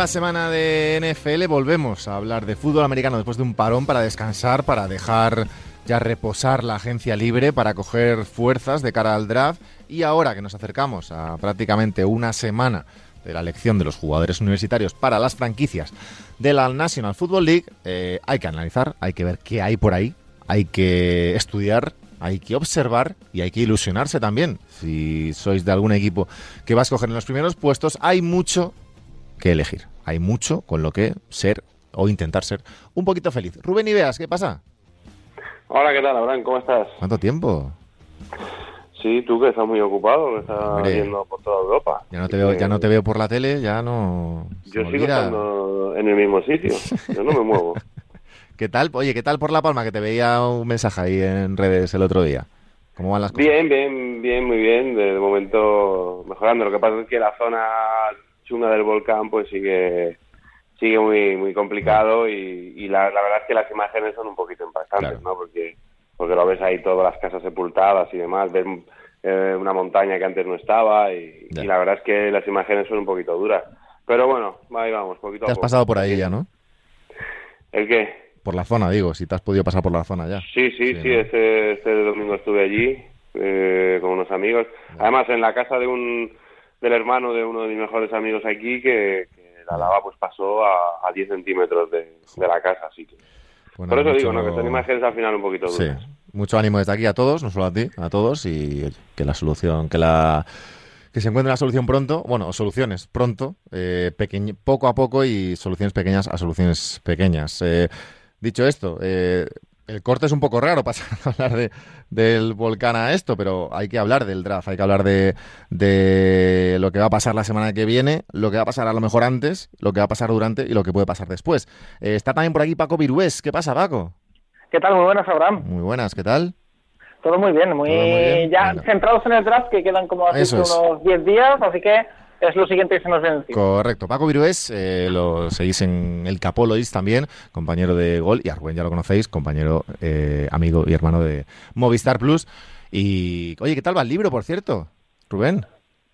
Nueva semana de NFL, volvemos a hablar de fútbol americano después de un parón para descansar, para dejar ya reposar la agencia libre, para coger fuerzas de cara al draft y ahora que nos acercamos a prácticamente una semana de la elección de los jugadores universitarios para las franquicias de la National Football League, eh, hay que analizar, hay que ver qué hay por ahí, hay que estudiar, hay que observar y hay que ilusionarse también. Si sois de algún equipo que va a escoger en los primeros puestos, hay mucho que elegir. Hay mucho con lo que ser o intentar ser un poquito feliz. Rubén Ibeas, ¿qué pasa? Hola, ¿qué tal, Abraham? ¿Cómo estás? ¿Cuánto tiempo? Sí, tú que estás muy ocupado, que estás Hombre. yendo por toda Europa. Ya no te veo, ya no te veo por la tele, ya no. Yo sigo olvida. estando en el mismo sitio, yo no me muevo. ¿Qué tal? Oye, ¿qué tal por La Palma? Que te veía un mensaje ahí en redes el otro día. ¿Cómo van las cosas? Bien, bien, bien, muy bien, de momento mejorando. Lo que pasa es que la zona chunga del volcán pues sigue sigue muy muy complicado y, y la, la verdad es que las imágenes son un poquito impactantes, Claro. ¿no? Porque porque lo ves ahí todas las casas sepultadas y demás, ves eh, una montaña que antes no estaba y, la verdad es que las imágenes son un poquito duras. Pero bueno, ahí vamos, poquito Te a has poco. pasado por ahí ya, ¿no? ¿El qué? Por la zona, digo, si te has podido pasar por la zona ya. Sí, sí, Sí, sí, ¿no? este, este domingo estuve allí eh, con unos amigos. Además, en la casa de un del hermano de uno de mis mejores amigos aquí, que, que la lava pues pasó a, a 10 centímetros de, de la casa, así que... Bueno, Por eso mucho- digo, ¿no? Que son imágenes al final un poquito Sí, duras. mucho ánimo desde aquí a todos, no solo a ti, a todos, y que la solución, que la que se encuentre la solución pronto, bueno, soluciones pronto, eh, poco a poco y soluciones pequeñas a soluciones pequeñas. Eh, dicho esto, eh, el corte es un poco raro pasar a hablar de, del volcán a esto, pero hay que hablar del draft, hay que hablar de, de lo que va a pasar la semana que viene, lo que va a pasar a lo mejor antes, lo que va a pasar durante y lo que puede pasar después. Eh, está también por aquí Paco Virués. ¿Qué pasa, Paco? ¿Qué tal? Muy buenas, Abraham. Muy buenas, ¿qué tal? Todo muy bien, muy, bien. ya Bueno. centrados en el draft, que quedan como es. unos 10 días, así que es lo siguiente que se nos viene. Correcto. Paco Virués, eh, lo seguís en el Capolois también, compañero de Gol, y a Rubén ya lo conocéis, compañero, eh, amigo y hermano de Movistar Plus. Y, oye, ¿qué tal va el libro, por cierto? Rubén.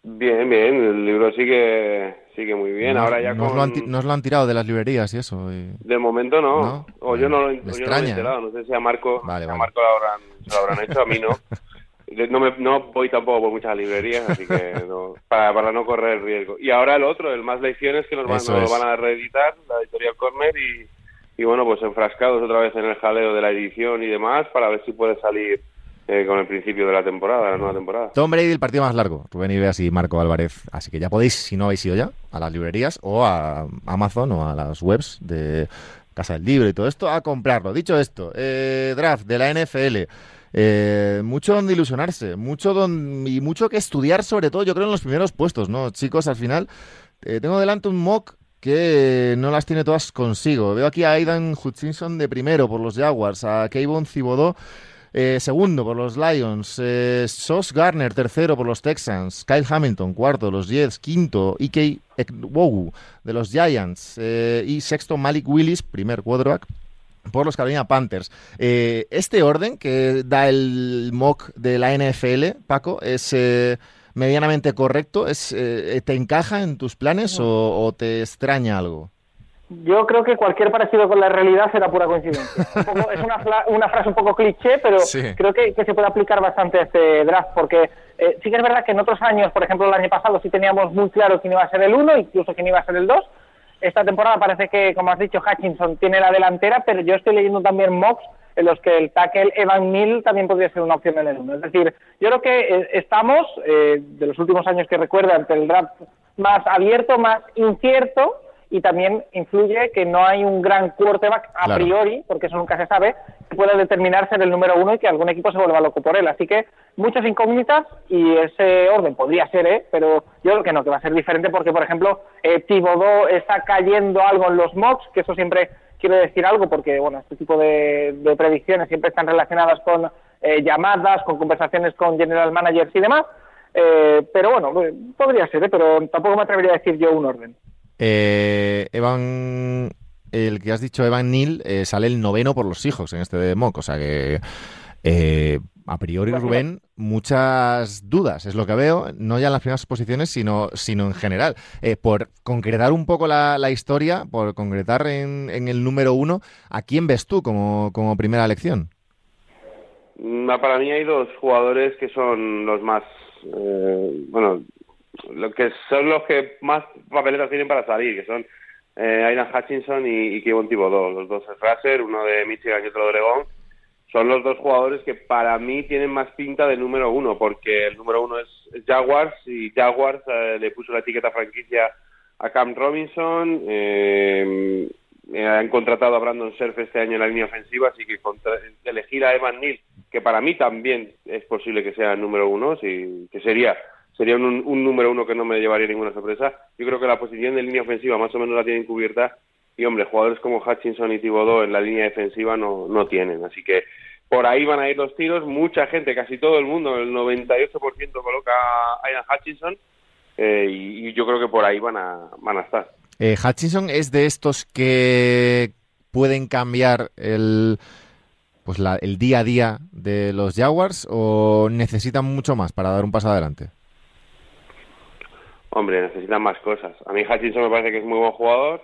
Bien, bien, el libro sigue sigue muy bien. ¿No- Ahora ya no os con... lo han, lo tirado de las librerías y eso. y- De momento no. ¿No? O yo no, lo- Me yo no he extraña. enterado. No sé si a Marco, Vale, a vale. Marco lo habrán, se lo habrán hecho, a mí no. No, me, no voy tampoco por muchas librerías, así que no, para, para no correr riesgo. Y ahora el otro, el más lecciones, que nos van, nos lo van a reeditar, la editorial Corner, y, y bueno, pues enfrascados otra vez en el jaleo de la edición y demás, para ver si puede salir eh, con el principio de la temporada, la nueva temporada. Tom Brady, el partido más largo. Rubén Ibeas y Marco Álvarez. Así que ya podéis, si no habéis ido ya, a las librerías o a Amazon o a las webs de Casa del Libro y todo esto, a comprarlo. Dicho esto, eh, draft de la NFL. Eh, mucho donde ilusionarse, mucho y mucho que estudiar, sobre todo, yo creo, en los primeros puestos, ¿no? Chicos, al final, eh, tengo delante un mock que no las tiene todas consigo. Veo aquí a Aidan Hutchinson de primero por los Jaguars, a Kayvon Thibodeau eh, segundo por los Lions, eh, Sos Garner tercero por los Texans, Kyle Hamilton cuarto los Jets, quinto Ike Ekwogu de los Giants y sexto Malik Willis, primer quarterback por los Carolina Panthers. Eh, este orden que da el mock de la NFL, Paco, es eh, medianamente correcto. Es, eh, ¿Te encaja en tus planes o, o te extraña algo? Yo creo que cualquier parecido con la realidad será pura coincidencia. Un poco- es una, una frase un poco cliché, pero Sí. creo que, que se puede aplicar bastante a este draft, porque eh, sí que es verdad que en otros años, por ejemplo el año pasado, sí teníamos muy claro quién iba a ser el 1, incluso quién iba a ser el 2. Esta temporada parece que, como has dicho, Hutchinson tiene la delantera, pero yo estoy leyendo también mocks en los que el tackle Evan Neal también podría ser una opción en el 1. Es decir, yo creo que eh, estamos, eh, de los últimos años que recuerdo, ante el draft más abierto, más incierto, y también influye que no hay un gran quarterback a Claro. priori, porque eso nunca se sabe, que pueda determinar ser el número uno y que algún equipo se vuelva loco por él. Así que muchas incógnitas y ese orden podría ser, ¿eh? pero yo creo que no, que va a ser diferente porque, por ejemplo, eh, Thibodeau está cayendo algo en los mocks, que eso siempre quiere decir algo porque, bueno, este tipo de, de predicciones siempre están relacionadas con eh, llamadas, con conversaciones con general managers y demás. Eh, pero bueno, eh, podría ser, ¿eh? pero tampoco me atrevería a decir yo un orden. Eh, Evan, el que has dicho, Evan Neal, eh, sale el noveno por los hijos en este mock. O sea que eh, a priori, Rubén, muchas dudas, es lo que veo, no ya en las primeras posiciones, sino, sino en general. Eh, por concretar un poco la, historia, por concretar en, el número uno, ¿a quién ves tú como, como primera elección? Mm, para mí hay dos jugadores que son los más, bueno, lo que son los que más papeletas tienen para salir, que son eh, Hutchinson y, y Kevin Thibodeau, los dos es Racer, uno de Michigan y otro de Oregón son los dos jugadores que para mí tienen más pinta de número uno, porque el número uno es Jaguars y Jaguars eh, le puso la etiqueta franquicia a Cam Robinson. Eh, han contratado a Brandon Surf este año en la línea ofensiva, así que elegir a Evan Neal, que para mí también es posible que sea el número uno, sí, que sería sería un, un, número uno que no me llevaría ninguna sorpresa. Yo creo que la posición de línea ofensiva más o menos la tienen cubierta y hombre, jugadores como Hutchinson y Thibodeau en la línea defensiva no, no tienen, así que por ahí van a ir los tiros, mucha gente, casi todo el mundo, el 98% coloca a Ian Hutchinson eh, y, yo creo que por ahí van a, van a estar. Eh, Hutchinson es de estos que pueden cambiar el pues la, el día a día de los Jaguars o necesitan mucho más para dar un paso adelante? Hombre, necesitan más cosas. A mí Hutchinson me parece que es muy buen jugador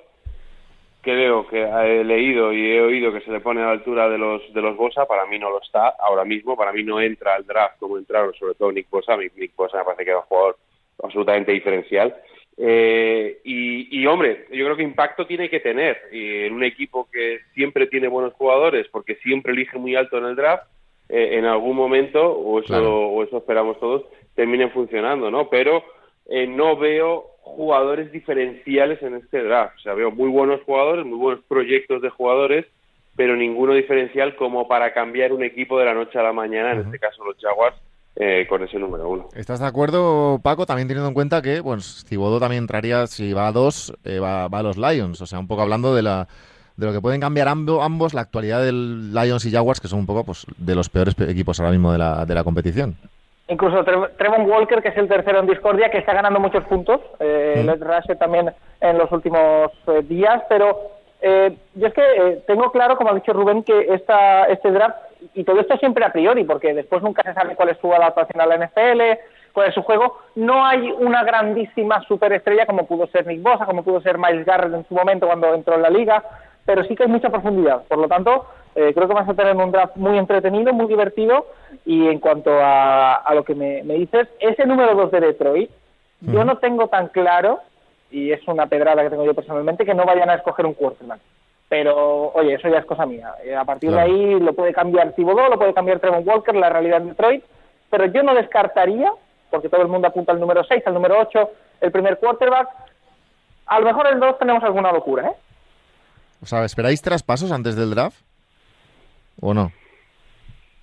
creo que he leído y he oído que se le pone a la altura de los de los Bosa, para mí no lo está ahora mismo, para mí no entra al draft como entraron sobre todo Nick Bosa, Nick Bosa me parece que es un jugador absolutamente diferencial. Eh, y, hombre, yo creo que impacto tiene que tener en un equipo que siempre tiene buenos jugadores, porque siempre elige muy alto en el draft, eh, en algún momento, o eso, o eso esperamos todos, terminen funcionando, ¿no? Pero eh, no veo jugadores diferenciales en este draft. O sea, veo muy buenos jugadores, muy buenos proyectos de jugadores, pero ninguno diferencial como para cambiar un equipo de la noche a la mañana, en este caso los Jaguars, eh, con ese número uno. ¿Estás de acuerdo, Paco? También teniendo en cuenta que, bueno, Cibodo también entraría, si va a dos, eh, va, a los Lions. O sea, un poco hablando de la de lo que pueden cambiar ambos, la actualidad del Lions y Jaguars, que son un poco pues, de los peores equipos ahora mismo de la, de la competición. Incluso Trevon Walker, que es el tercero en discordia, que está ganando muchos puntos. Eh, Rush también en los últimos eh, días. Pero eh, yo es que eh, tengo claro, como ha dicho Rubén, que esta, este draft, y todo esto siempre a priori, porque después nunca se sabe cuál es su adaptación a la NFL, cuál es su juego. No hay una grandísima superestrella como pudo ser Nick Bosa, como pudo ser Miles Garrett en su momento cuando entró en la liga, pero sí que hay mucha profundidad. Por lo tanto, eh, creo que vas a tener un draft muy entretenido, muy divertido. Y en cuanto a, lo que me, dices, ese número 2 de Detroit, yo no tengo tan claro, y es una pedrada que tengo yo personalmente, que no vayan a escoger un quarterback. Pero, oye, eso ya es cosa mía. Eh, a partir de ahí lo puede cambiar Thibodeau, lo puede cambiar Trevor Walker, la realidad de Detroit. Pero yo no descartaría, porque todo el mundo apunta al número 6, al número 8, el primer quarterback. A lo mejor el 2 tenemos alguna locura, ¿eh? O sea, ¿esperáis traspasos antes del draft? ¿O no?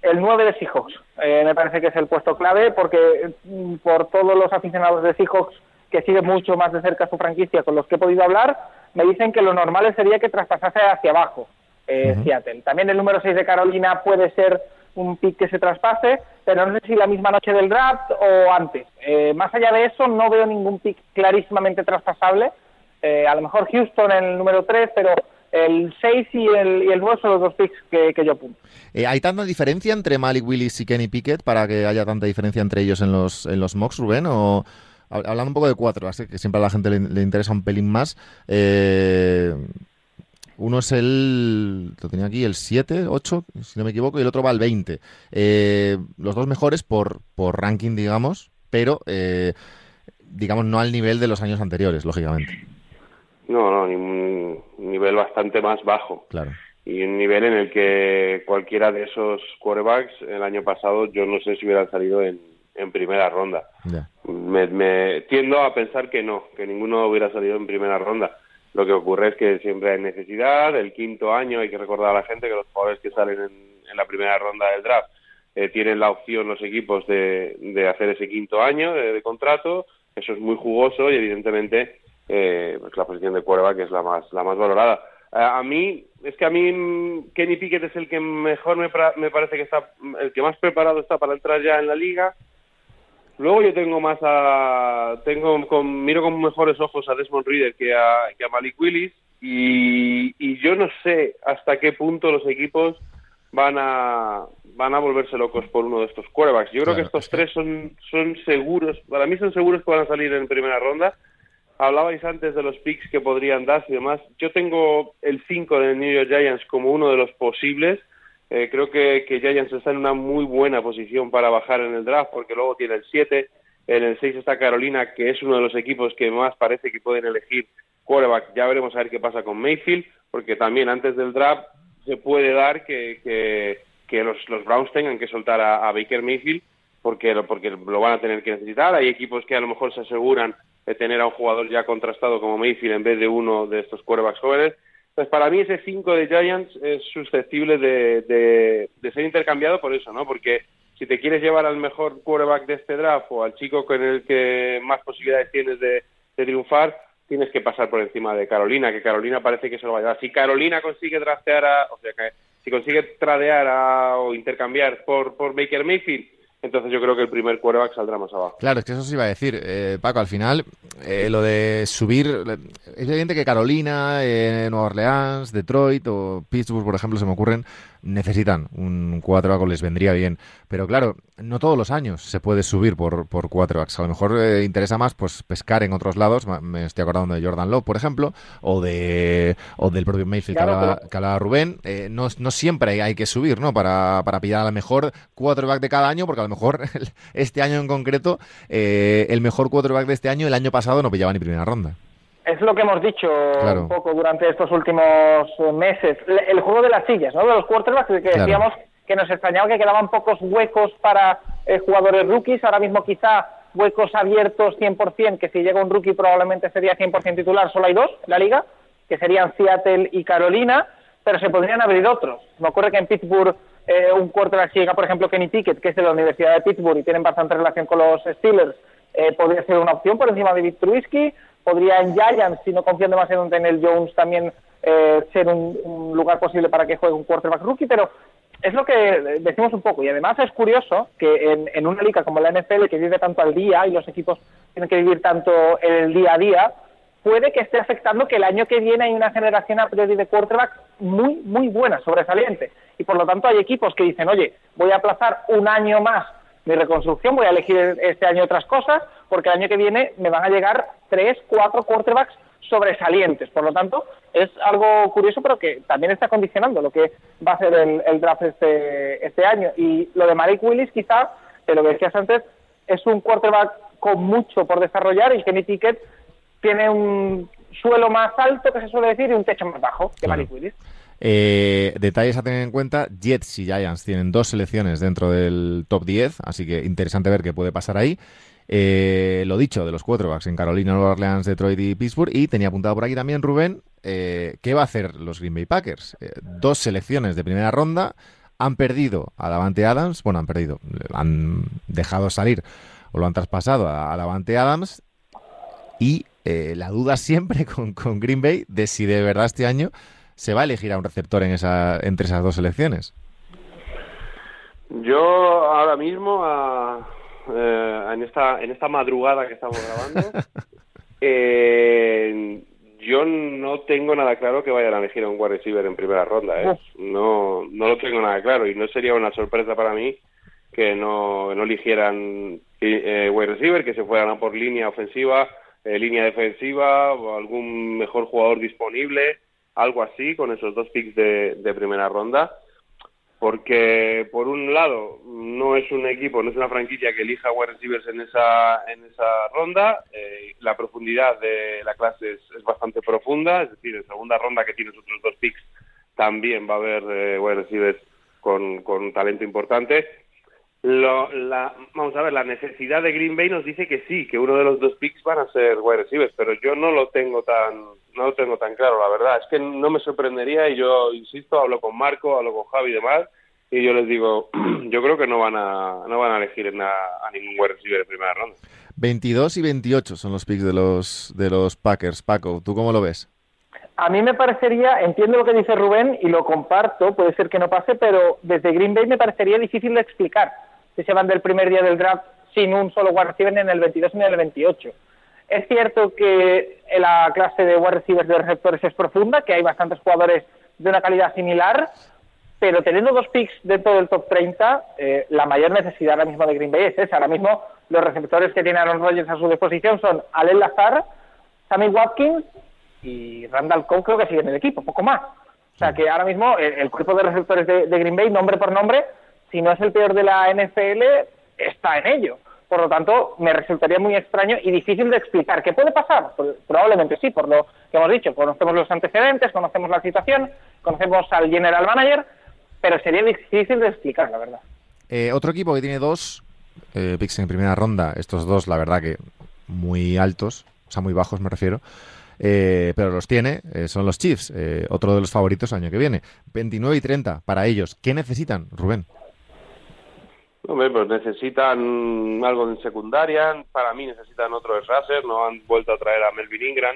El 9 de Seahawks. Eh, me parece que es el puesto clave porque mm, por todos los aficionados de Seahawks que siguen mucho más de cerca su franquicia con los que he podido hablar, me dicen que lo normal sería que traspasase hacia abajo eh, Seattle. También el número 6 de Carolina puede ser un pick que se traspase, pero no sé si la misma noche del draft o antes. Eh, más allá de eso, no veo ningún pick clarísimamente traspasable. Eh, a lo mejor Houston en el número 3, pero el 6 y el, y el 9 son los dos picks que, yo apunto. Eh, ¿Hay tanta diferencia entre Malik Willis y Kenny Pickett para que haya tanta diferencia entre ellos en los, en los mocks, Rubén? O, hablando un poco de cuatro, así que siempre a la gente le, interesa un pelín más. Eh, uno es el, lo tenía aquí, el 7, 8, si no me equivoco, y el otro va al 20. Eh, los dos mejores por, por ranking, digamos, pero digamos no al nivel de los años anteriores, lógicamente. No, no, ni un nivel bastante más bajo. Claro. Y un nivel en el que cualquiera de esos quarterbacks el año pasado yo no sé si hubieran salido en, en primera ronda. Me, me, tiendo a pensar que no, que ninguno hubiera salido en primera ronda. Lo que ocurre es que siempre hay necesidad. El quinto año hay que recordar a la gente que los jugadores que salen en, la primera ronda del draft eh, tienen la opción los equipos de, de hacer ese quinto año de, de contrato. Eso es muy jugoso y evidentemente eh, pues la posición de que es la más, la más valorada. Eh, a mí, es que a mí mm, Kenny Pickett es el que mejor me, me parece que está, el que más preparado está para entrar ya en la liga. Luego yo tengo más a, tengo con, miro con mejores ojos a Desmond Reader que a, que a Malik Willis y, y yo no sé hasta qué punto los equipos van a van a volverse locos por uno de estos quarterbacks. Yo creo que estos tres son, son seguros, para mí son seguros que van a salir en primera ronda. Hablabais antes de los picks que podrían darse y demás. Yo tengo el 5 de New York Giants como uno de los posibles. Eh, creo que, que Giants está en una muy buena posición para bajar en el draft porque luego tiene el 7. En el 6 está Carolina, que es uno de los equipos que más parece que pueden elegir quarterback. Ya veremos a ver qué pasa con Mayfield, porque también antes del draft se puede dar que, que, que los, los Browns tengan que soltar a, a Baker Mayfield porque, lo- porque lo van a tener que necesitar. Hay equipos que a lo mejor se aseguran de tener a un jugador ya contrastado como Mayfield en vez de uno de estos quarterbacks jóvenes. Entonces, para mí ese 5 de Giants es susceptible de, ser intercambiado por eso, ¿no? Porque si te quieres llevar al mejor quarterback de este draft o al chico con el que más posibilidades tienes de, triunfar, tienes que pasar por encima de Carolina, que Carolina parece que se lo va a llevar. Si Carolina consigue draftear a, o sea, que si consigue tradear a, o intercambiar por, por Baker Mayfield, entonces yo creo que el primer quarterback saldrá más abajo. Claro, es que eso se iba a decir, eh, Paco, al final, eh, lo de subir, es evidente que Carolina, eh, Nueva Orleans, Detroit o Pittsburgh, por ejemplo, se me ocurren, necesitan un quarterback o les vendría bien. Pero claro, no todos los años se puede subir por, por quarterbacks. A lo mejor eh, interesa más pues pescar en otros lados, me estoy acordando de Jordan Love, por ejemplo, o de o del propio Mayfield que Claro, hablaba, pero- que hablaba Rubén. Eh, no, no siempre hay, hay que subir, ¿no? Para, para pillar a la mejor quarterback de cada año, porque a lo mejor este año en concreto, eh, el mejor quarterback de este año, el año pasado no pillaba ni primera ronda. Es lo que hemos dicho Claro. un poco durante estos últimos eh, meses. El juego de las sillas, ¿no? De los quarterbacks, que Claro. decíamos que nos extrañaba que quedaban pocos huecos para eh, jugadores rookies. Ahora mismo quizá huecos abiertos 100%, que si llega un rookie probablemente sería 100% titular. Solo hay dos en la liga, que serían Seattle y Carolina, pero se podrían abrir otros. Me ocurre que en Pittsburgh eh, un quarterback llega, por ejemplo, Kenny Pickett, que es de la Universidad de Pittsburgh y tienen bastante relación con los Steelers, eh, podría ser una opción por encima de David Trubisky. Podría en Giants, si no confían demasiado en Daniel Jones, también eh, ser un, un lugar posible para que juegue un quarterback rookie, pero es lo que decimos un poco. Y además es curioso que en, en una liga como la NFL, que vive tanto al día y los equipos tienen que vivir tanto el día a día, puede que esté afectando que el año que viene hay una generación a priori de quarterbacks muy, muy buena, sobresaliente. Y por lo tanto hay equipos que dicen, oye, voy a aplazar un año más mi reconstrucción, voy a elegir este año otras cosas, porque el año que viene me van a llegar tres, cuatro quarterbacks sobresalientes. Por lo tanto, es algo curioso, pero que también está condicionando lo que va a ser el, el draft este, este año. Y lo de Malik Willis, quizá, de lo que decías antes, es un quarterback con mucho por desarrollar y Kenny Pickett tiene un suelo más alto, que se suele decir, y un techo más bajo que Claro. Malik Willis. Eh, detalles a tener en cuenta, Jets y Giants tienen dos selecciones dentro del top 10, así que interesante ver qué puede pasar ahí. Eh, lo dicho, de los quarterbacks en Carolina, Nueva Orleans, Detroit y Pittsburgh. Y tenía apuntado por aquí también Rubén, eh, ¿qué va a hacer los Green Bay Packers? Eh, dos selecciones de primera ronda, han perdido a Davante Adams, bueno, han perdido, han dejado salir o lo han traspasado a, Davante Adams y eh, la duda siempre con, con Green Bay de si de verdad este año se va a elegir a un receptor en esa, entre esas dos selecciones. Yo ahora mismo, a- eh, en, esta, en esta madrugada que estamos grabando, eh, yo no tengo nada claro que vayan a elegir a un wide receiver en primera ronda. ¿eh? No, no lo tengo nada claro y no sería una sorpresa para mí que no, no eligieran eh, wide receiver, que se fueran a por línea ofensiva, eh, línea defensiva o algún mejor jugador disponible, algo así, con esos dos picks de, primera ronda porque por un lado no es un equipo, no es una franquicia que elija wide receivers en esa en esa ronda, eh, la profundidad de la clase es, es bastante profunda, es decir, en segunda ronda que tienes otros dos picks también va a haber eh, wide receivers con, con talento importante. Lo, la, vamos a ver, la necesidad de Green Bay nos dice que sí, que uno de los dos picks van a ser wide receivers, pero yo no lo tengo tan no lo tengo tan claro, la verdad. Es que no me sorprendería y yo insisto, hablo con Marco, hablo con Javi y demás, y yo les digo, yo creo que no van a no van a elegir a, a ningún wide receiver en primera ronda. 22 y 28 son los picks de los, de los Packers. Paco, ¿tú cómo lo ves? A mí me parecería, entiendo lo que dice Rubén y lo comparto, puede ser que no pase, pero desde Green Bay me parecería difícil de explicar si se van del primer día del draft sin un solo wide receiver ni en el 22 ni en el 28. Es cierto que la clase de wide receivers de receptores es profunda, que hay bastantes jugadores de una calidad similar, pero teniendo dos picks dentro del top 30, eh, la mayor necesidad ahora mismo de Green Bay es esa. Ahora mismo los receptores que tiene Aaron Rodgers a su disposición son Alel Lazar, Sammy Watkins y Randall Coe, creo que sigue en el equipo, poco más. O sea que ahora mismo el, cuerpo de receptores de, Green Bay, nombre por nombre, si no es el peor de la NFL, está en ello. Por lo tanto, me resultaría muy extraño y difícil de explicar. ¿Qué puede pasar? Pues, probablemente sí, por lo que hemos dicho. Conocemos los antecedentes, conocemos la situación, conocemos al general manager, pero sería difícil de explicar, la verdad. Eh, otro equipo que tiene dos eh, picks en primera ronda, estos dos, la verdad que muy altos, o sea, muy bajos me refiero. Eh, pero los tiene, eh, son los Chiefs, eh, otro de los favoritos el año que viene. 29 y 30 para ellos. ¿Qué necesitan, Rubén? Hombre, pues necesitan algo en secundaria. Para mí necesitan otro Raser. No han vuelto a traer a Melvin Ingram.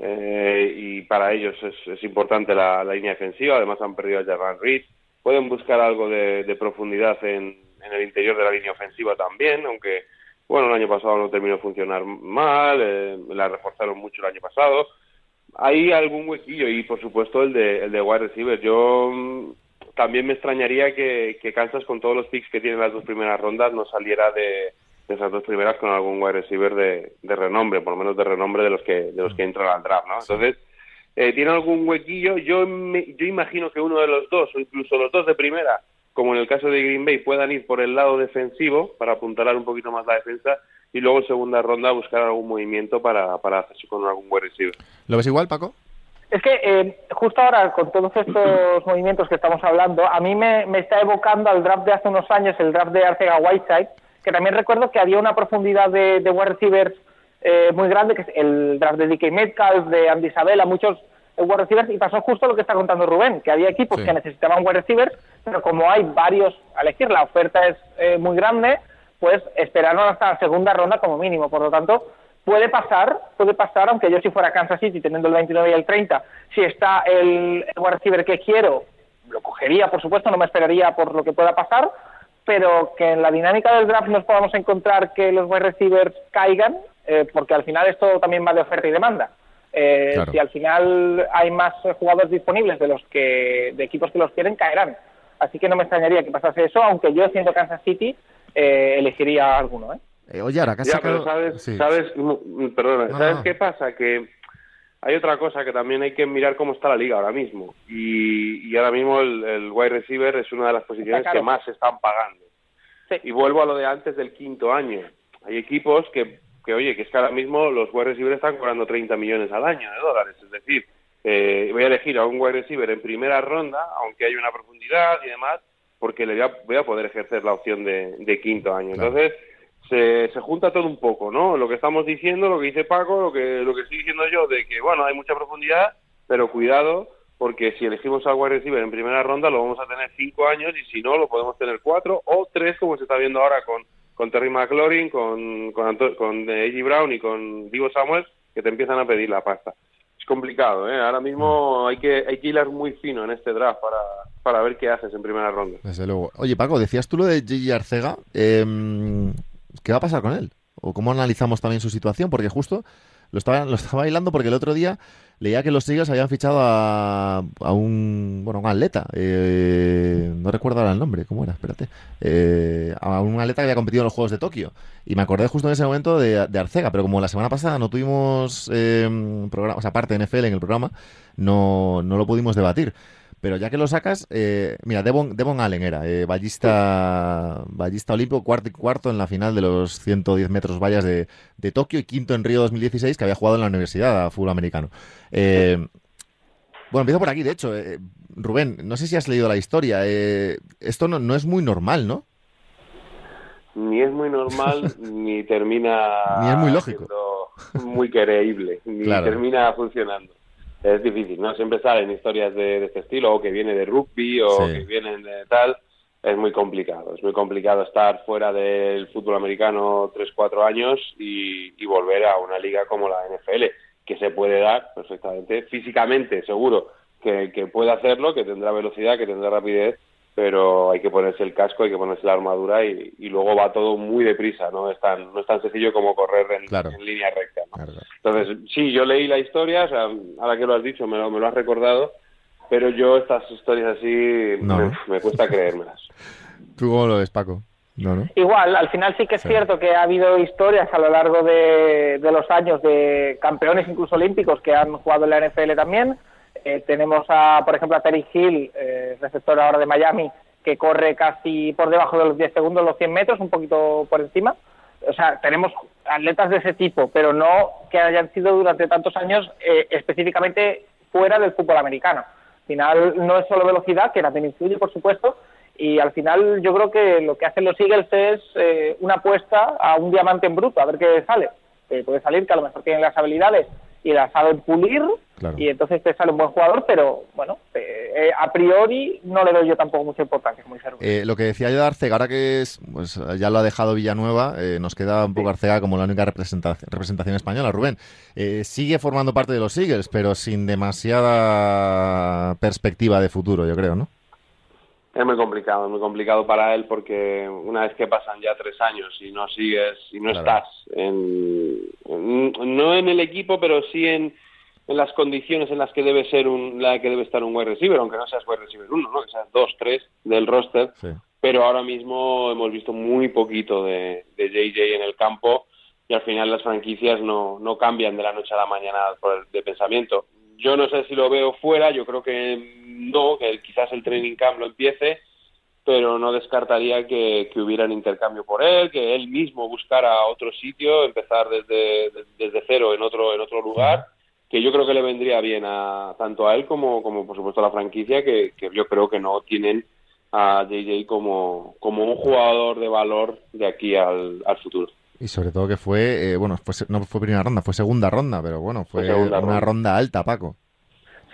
y para ellos es, importante la, línea defensiva. Además han perdido a Javan Reed. Pueden buscar algo de, profundidad en, en el interior de la línea ofensiva también, aunque bueno, el año pasado no terminó de funcionar mal, eh, la reforzaron mucho el año pasado. Hay algún huequillo y, por supuesto, el de, el de wide receiver. Yo mm, también me extrañaría que, que Kansas, con todos los picks que tiene las dos primeras rondas, no saliera de, esas dos primeras con algún wide receiver de, de, renombre, por lo menos de renombre de los que, de los que entran al draft, ¿no? Entonces, eh, tiene algún huequillo. Yo, yo imagino que uno de los dos, o incluso los dos de primera, como en el caso de Green Bay, puedan ir por el lado defensivo para apuntalar un poquito más la defensa y luego en segunda ronda buscar algún movimiento para, para hacerse con algún buen receiver. ¿Lo ves igual, Paco? Es que eh, justo ahora, con todos estos movimientos que estamos hablando, a mí me, está evocando al draft de hace unos años, el draft de Arcega Whiteside, que también recuerdo que había una profundidad de, de wide receivers eh, muy grande, que es el draft de DK Metcalf, de Andy Isabella, muchos wide receivers, y pasó justo lo que está contando Rubén, que había equipos que necesitaban wide receivers, pero como hay varios a elegir, la oferta es eh, muy grande, pues esperaron hasta la segunda ronda como mínimo. Por lo tanto, puede pasar, puede pasar, aunque yo si fuera Kansas City teniendo el 29 y el 30, si está el, wide receiver que quiero, lo cogería, por supuesto, no me esperaría por lo que pueda pasar, pero que en la dinámica del draft nos podamos encontrar que los wide receivers caigan, eh, porque al final esto también va de oferta y demanda. Eh, si al final hay más jugadores disponibles de los que de equipos que los quieren, caerán. Así que no me extrañaría que pasase eso, aunque yo siendo Kansas City eh, elegiría alguno. ¿eh? Eh oye, ahora ya, pero sabes, sabes, perdona, ¿sabes qué pasa? Que hay otra cosa que también hay que mirar cómo está la liga ahora mismo. Y, y ahora mismo el, el, wide receiver es una de las posiciones que más se están pagando. Y vuelvo a lo de antes del quinto año. Hay equipos que que oye, que es que ahora mismo los wide receivers están cobrando 30 millones al año de dólares, es decir, eh, voy a elegir a un wide receiver en primera ronda, aunque haya una profundidad y demás, porque le voy a, poder ejercer la opción de, quinto año. Entonces, se, se, junta todo un poco, ¿no? Lo que estamos diciendo, lo que dice Paco, lo que, lo que estoy diciendo yo, de que, bueno, hay mucha profundidad, pero cuidado, porque si elegimos al wide receiver en primera ronda, lo vamos a tener cinco años, y si no, lo podemos tener cuatro o tres, como se está viendo ahora con con Terry McLaurin, con, con, con Brown y con Divo Samuel, que te empiezan a pedir la pasta. Es complicado, ¿eh? Ahora mismo mm. hay que, hay que hilar muy fino en este draft para, para ver qué haces en primera ronda. Desde luego. Oye, Paco, decías tú lo de Gigi Arcega. Em, ¿Qué va a pasar con él? ¿O cómo analizamos también su situación? Porque justo lo estaba, bailando porque el otro día leía que los Eagles habían fichado a, un bueno un atleta eh, no recuerdo ahora el nombre cómo era espérate eh, a un atleta que había competido en los Juegos de Tokio y me acordé justo en ese momento de, de Arcega pero como la semana pasada no tuvimos eh, programa, o sea, parte de NFL en el programa no, no lo pudimos debatir pero ya que lo sacas, eh, mira, Devon, Devon Allen era, eh, ballista, ballista olímpico, cuarto y cuarto en la final de los 110 metros vallas de, Tokio y quinto en Río 2016, que había jugado en la universidad a fútbol americano. Eh, bueno, empiezo por aquí, de hecho. Rubén, no sé si has leído la historia. esto no, no es muy normal, ¿no? Ni es muy normal, ni termina... Ni es muy lógico. Muy creíble, ni termina funcionando es difícil, ¿no? Siempre salen historias de, este estilo, o que viene de rugby, o que vienen de tal. Es muy complicado, es muy complicado estar fuera del fútbol americano 3-4 años y, volver a una liga como la NFL, que se puede dar perfectamente, físicamente seguro que, que puede hacerlo, que tendrá velocidad, que tendrá rapidez, pero hay que ponerse el casco, hay que ponerse la armadura y, luego va todo muy deprisa, ¿no? Es tan, no es tan sencillo como correr en, línea recta, Entonces, sí, yo leí la historia, o sea, ahora que lo has dicho, me lo, me lo has recordado, pero yo estas historias así me, cuesta creérmelas. ¿Tú cómo lo ves, Paco? No, Igual, al final sí que es cierto que ha habido historias a lo largo de, los años de campeones incluso olímpicos que han jugado en la NFL también. Eh, tenemos, a, por ejemplo, a Terry Hill, eh, receptor ahora de Miami, que corre casi por debajo de los 10 segundos los 100 metros, un poquito por encima. O sea, tenemos atletas de ese tipo, pero no que hayan sido durante tantos años eh, específicamente fuera del fútbol americano. Al final no es solo velocidad, que también influye, por supuesto, y al final yo creo que lo que hacen los Eagles es eh, una apuesta a un diamante en bruto, a ver qué sale. puede salir que a lo mejor tienen las habilidades y las saben pulir y entonces te sale un buen jugador, pero bueno, eh, eh, a priori no le doy yo tampoco mucha importancia, muy eh, lo que decía yo de Arcega, ahora que es, pues ya lo ha dejado Villanueva, nos queda un poco Arcega como la única representación, representación española, Rubén. sigue formando parte de los Eagles, pero sin demasiada perspectiva de futuro, yo creo, ¿no? Es muy complicado, es muy complicado para él porque una vez que pasan ya tres años y no sigues y no estás en, no en el equipo, pero sí en, en las condiciones en las que debe ser un, la que debe estar un wide receiver, aunque no seas wide receiver uno, ¿no? que seas dos, tres del roster. Pero ahora mismo hemos visto muy poquito de, de JJ en el campo y al final las franquicias no, no cambian de la noche a la mañana por de pensamiento. Yo no sé si lo veo fuera, yo creo que no, que quizás el training camp lo empiece, pero no descartaría que, que hubiera un intercambio por él, que él mismo buscara otro sitio, empezar desde, desde cero en otro, en otro lugar, que yo creo que le vendría bien a tanto a él como, como por supuesto a la franquicia, que, que yo creo que no tienen a JJ como, como un jugador de valor de aquí al, al futuro. Y sobre todo que fue, eh, bueno, fue, no fue primera ronda, fue segunda ronda, pero bueno, fue, una ronda. alta, Paco.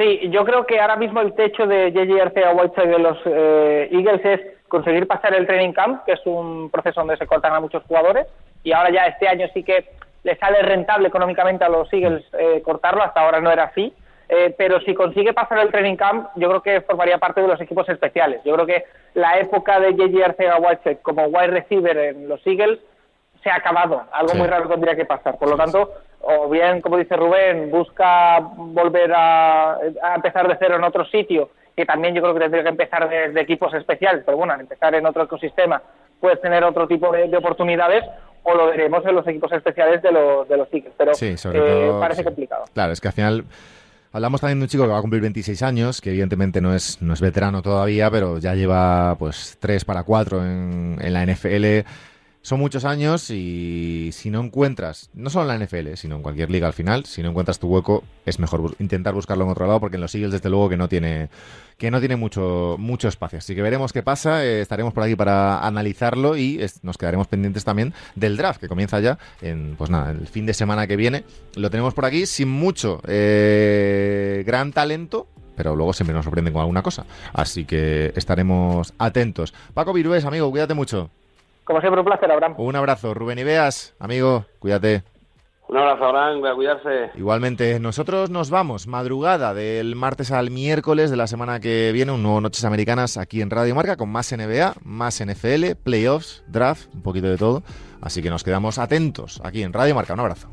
Sí, yo creo que ahora mismo el techo de J.J. Arcea Whiteside de los eh, Eagles es conseguir pasar el training camp, que es un proceso donde se cortan a muchos jugadores, y ahora ya este año sí que le sale rentable económicamente a los Eagles eh, cortarlo, hasta ahora no era así, pero si consigue pasar el training camp, yo creo que formaría parte de los equipos especiales. Yo creo que la época de J.J. Arcea Whiteside como wide receiver en los Eagles se ha acabado. Algo muy raro tendría que pasar. Por lo tanto, o bien, como dice Rubén, busca volver a, empezar de cero en otro sitio, que también yo creo que tendría que empezar desde equipos especiales, pero bueno, al empezar en otro ecosistema puedes tener otro tipo de, oportunidades, o lo veremos en los equipos especiales de los, de los Pero eh, parece complicado. Claro, es que al final... Hablamos también de un chico que va a cumplir 26 años, que evidentemente no es, no es veterano todavía, pero ya lleva pues 3 para 4 en, en la NFL son muchos años y si no encuentras, no solo en la NFL, sino en cualquier liga al final, si no encuentras tu hueco, es mejor intentar buscarlo en otro lado porque en los Eagles desde luego que no tiene que no tiene mucho mucho espacio. Así que veremos qué pasa, eh, estaremos por aquí para analizarlo y nos quedaremos pendientes también del draft que comienza ya en pues nada, el fin de semana que viene. Lo tenemos por aquí sin mucho eh, gran talento, pero luego siempre nos sorprenden con alguna cosa. Así que estaremos atentos. Paco Virués, amigo, cuídate mucho. Como siempre, un placer, Abraham. Un abrazo. Rubén Ibeas, amigo, cuídate. Un abrazo, Abraham, a cuidarse. Igualmente, nosotros nos vamos madrugada del martes al miércoles de la semana que viene, un nuevo Noches Americanas aquí en Radio Marca con más NBA, más NFL, playoffs, draft, un poquito de todo. Así que nos quedamos atentos aquí en Radio Marca. Un abrazo.